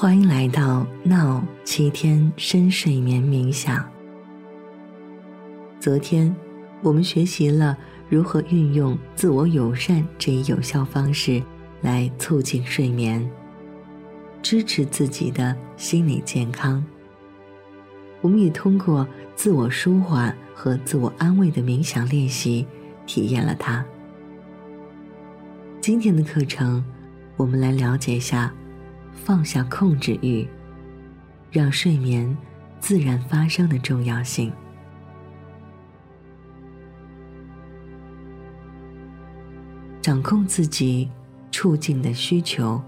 欢迎来到闹七天深睡眠冥想。昨天我们学习了如何运用自我友善这一有效方式来促进睡眠，支持自己的心理健康。我们也通过自我舒缓和自我安慰的冥想练习，体验了它。今天的课程，我们来了解一下。放下控制欲，让睡眠自然发生的重要性。掌控自己处境的需求，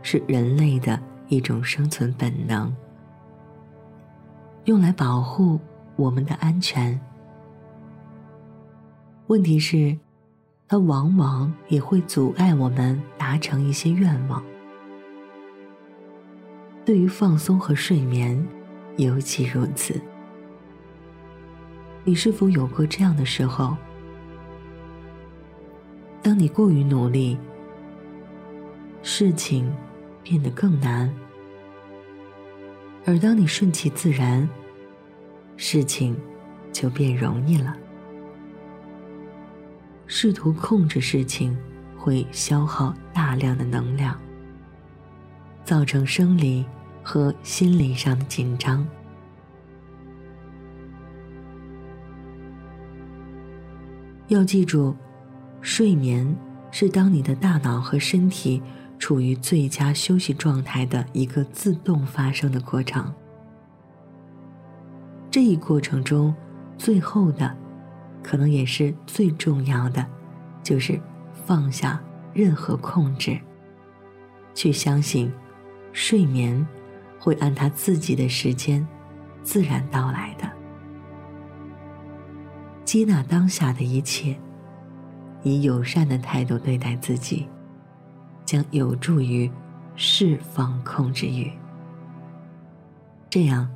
是人类的一种生存本能，用来保护我们的安全。问题是，它往往也会阻碍我们达成一些愿望。对于放松和睡眠，尤其如此。你是否有过这样的时候？当你过于努力，事情变得更难；而当你顺其自然，事情就变容易了。试图控制事情，会消耗大量的能量。造成生理和心理上的紧张。要记住，睡眠是当你的大脑和身体处于最佳休息状态的一个自动发生的过程。这一过程中，最后的，可能也是最重要的，就是放下任何控制，去相信。睡眠会按他自己的时间自然到来的。接纳当下的一切，以友善的态度对待自己，将有助于释放控制欲。这样，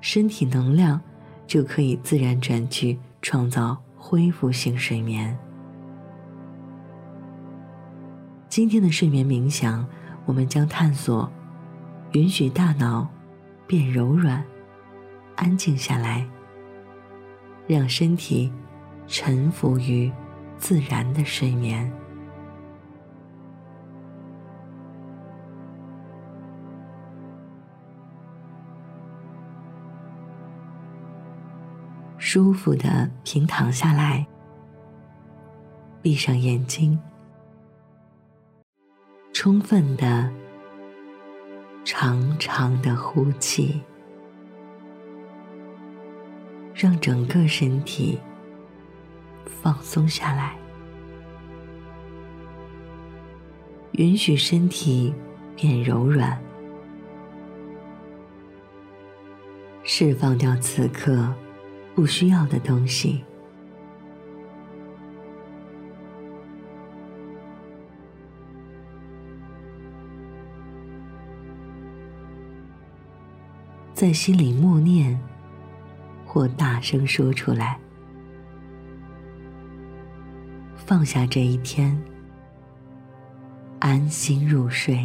身体能量就可以自然转去创造恢复性睡眠。今天的睡眠冥想，我们将探索。允许大脑变柔软、安静下来，让身体臣服于自然的睡眠。舒服的平躺下来，闭上眼睛，充分的。长长的呼气，让整个身体放松下来，允许身体变柔软，释放掉此刻不需要的东西。在心里默念，或大声说出来，放下这一天，安心入睡，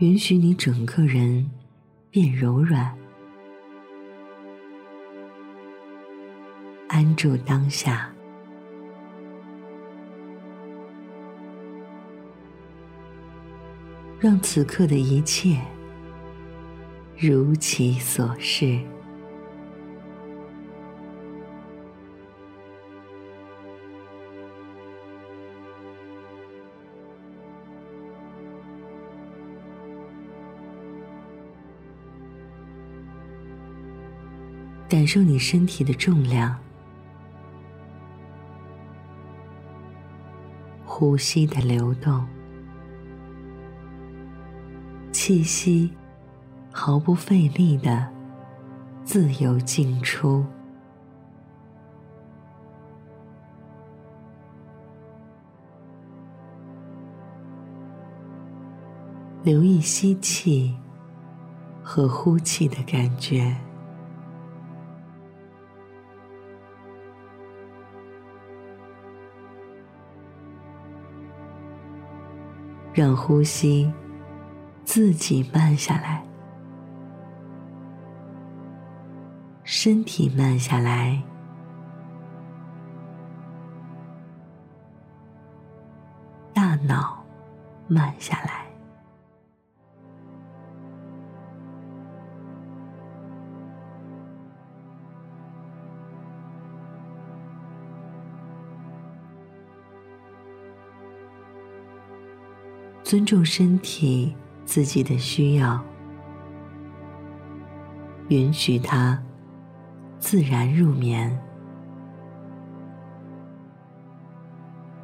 允许你整个人变柔软，安住当下。让此刻的一切如其所是，感受你身体的重量，呼吸的流动。气息毫不费力的自由进出。留意吸气和呼气的感觉。让呼吸。自己慢下来，身体慢下来，大脑慢下来。尊重身体自己的需要，允许它自然入眠。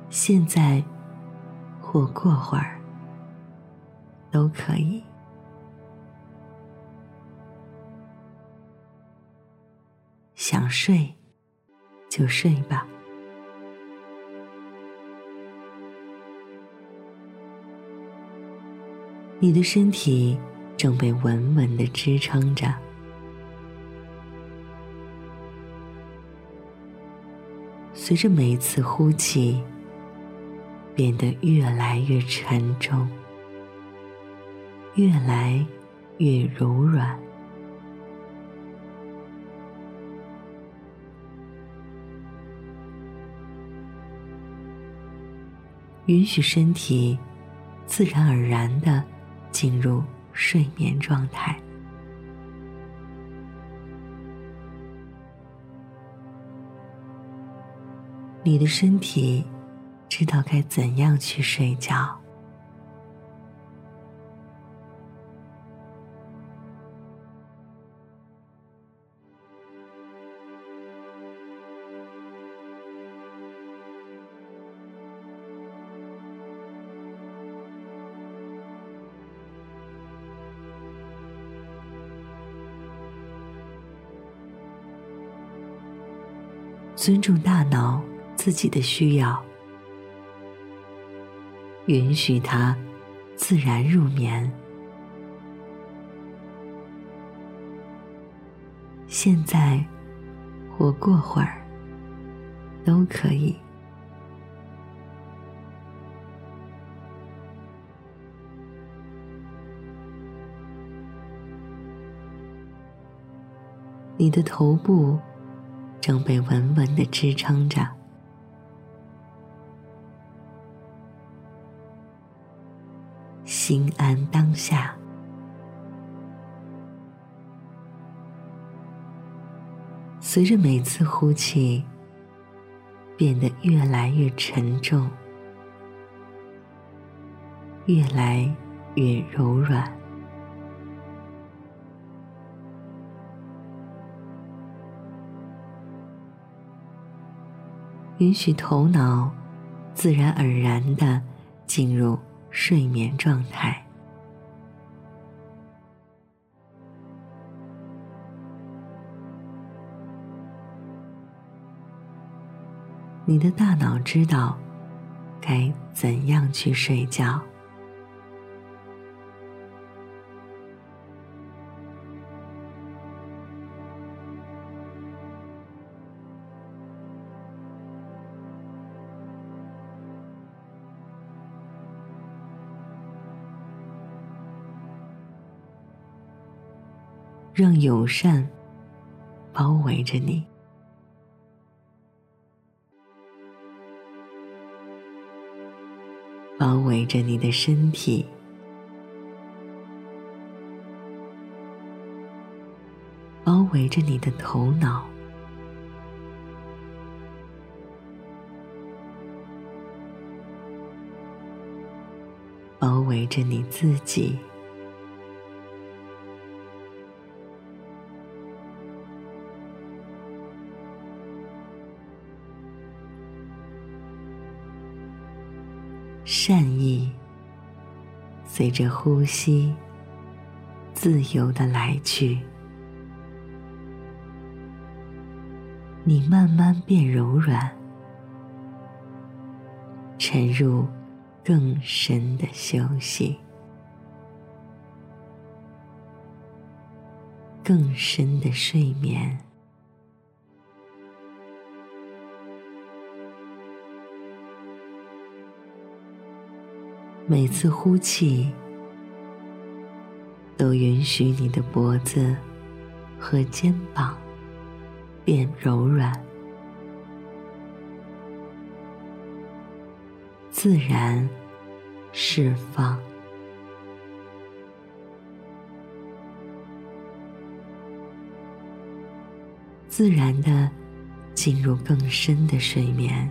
现在或过会儿都可以。想睡就睡吧。你的身体正被稳稳的支撑着，随着每一次呼气，变得越来越沉重，越来越柔软。允许身体自然而然的。进入睡眠状态，你的身体知道该怎样去睡觉。尊重大脑自己的需要，允许它自然入眠。现在或过会儿都可以。你的头部。正被稳稳的支撑着，心安当下。随着每次呼气，变得越来越沉重，越来越柔软。允许头脑自然而然的进入睡眠状态。你的大脑知道该怎样去睡觉。让友善包围着你，包围着你的身体，包围着你的头脑，包围着你自己。善意随着呼吸自由的来去，你慢慢变柔软，沉入更深的休息，更深的睡眠。每次呼气，都允许你的脖子和肩膀变柔软，自然释放。自然的进入更深的睡眠。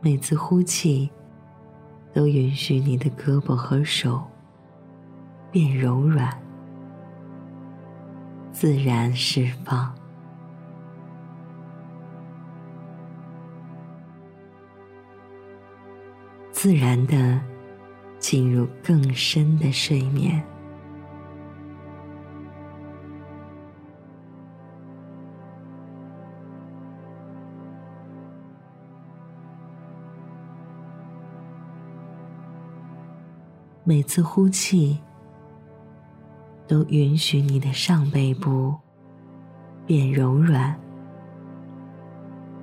每次呼气，都允许你的胳膊和手变柔软，自然释放。自然的进入更深的睡眠，每次呼气都允许你的上背部变柔软，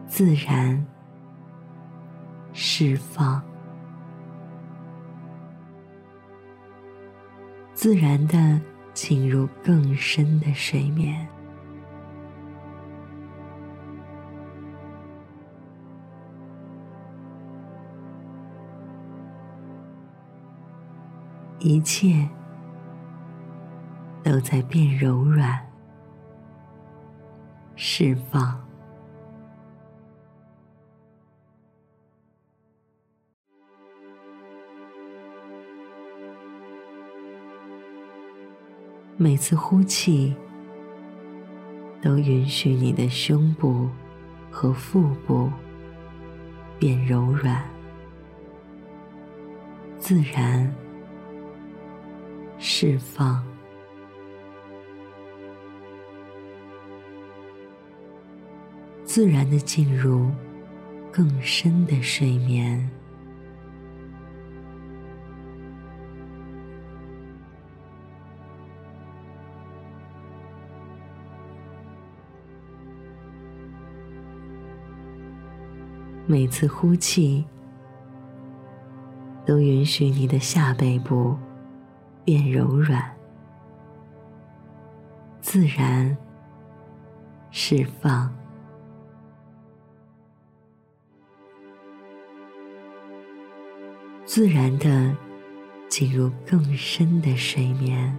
自然释放。自然的进入更深的睡眠，一切都在变柔软、释放。每次呼气，都允许你的胸部和腹部变柔软，自然释放，自然的进入更深的睡眠。每次呼气，都允许你的下背部变柔软，自然释放，自然的进入更深的睡眠。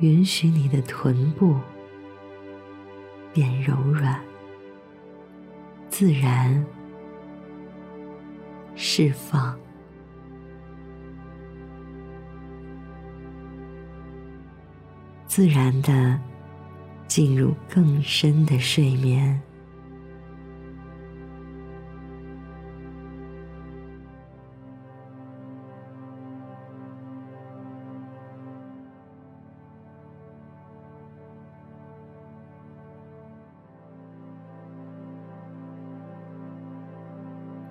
允许你的臀部变柔软，自然释放，自然的进入更深的睡眠。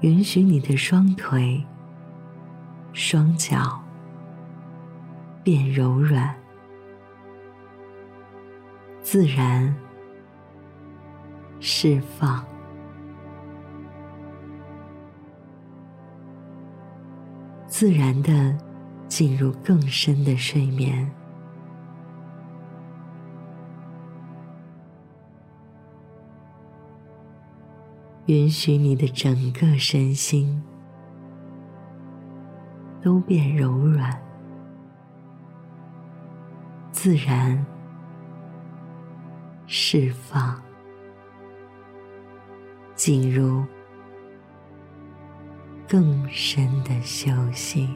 允许你的双腿、双脚变柔软，自然释放，自然的进入更深的睡眠。允许你的整个身心都变柔软，自然释放，进入更深的休息，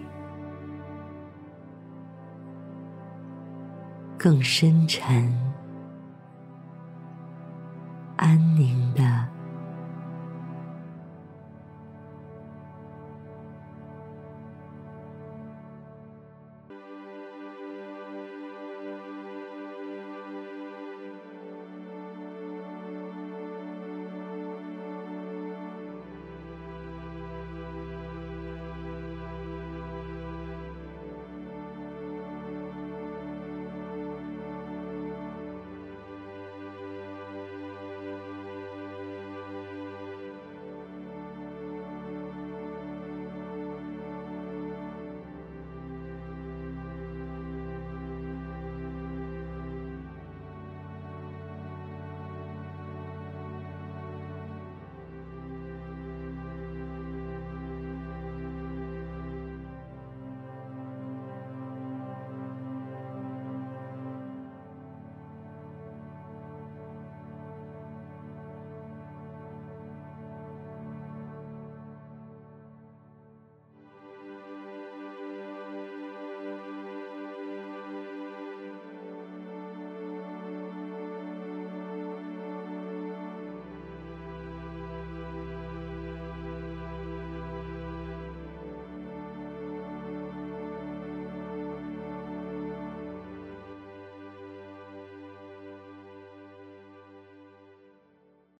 更深沉、安宁的。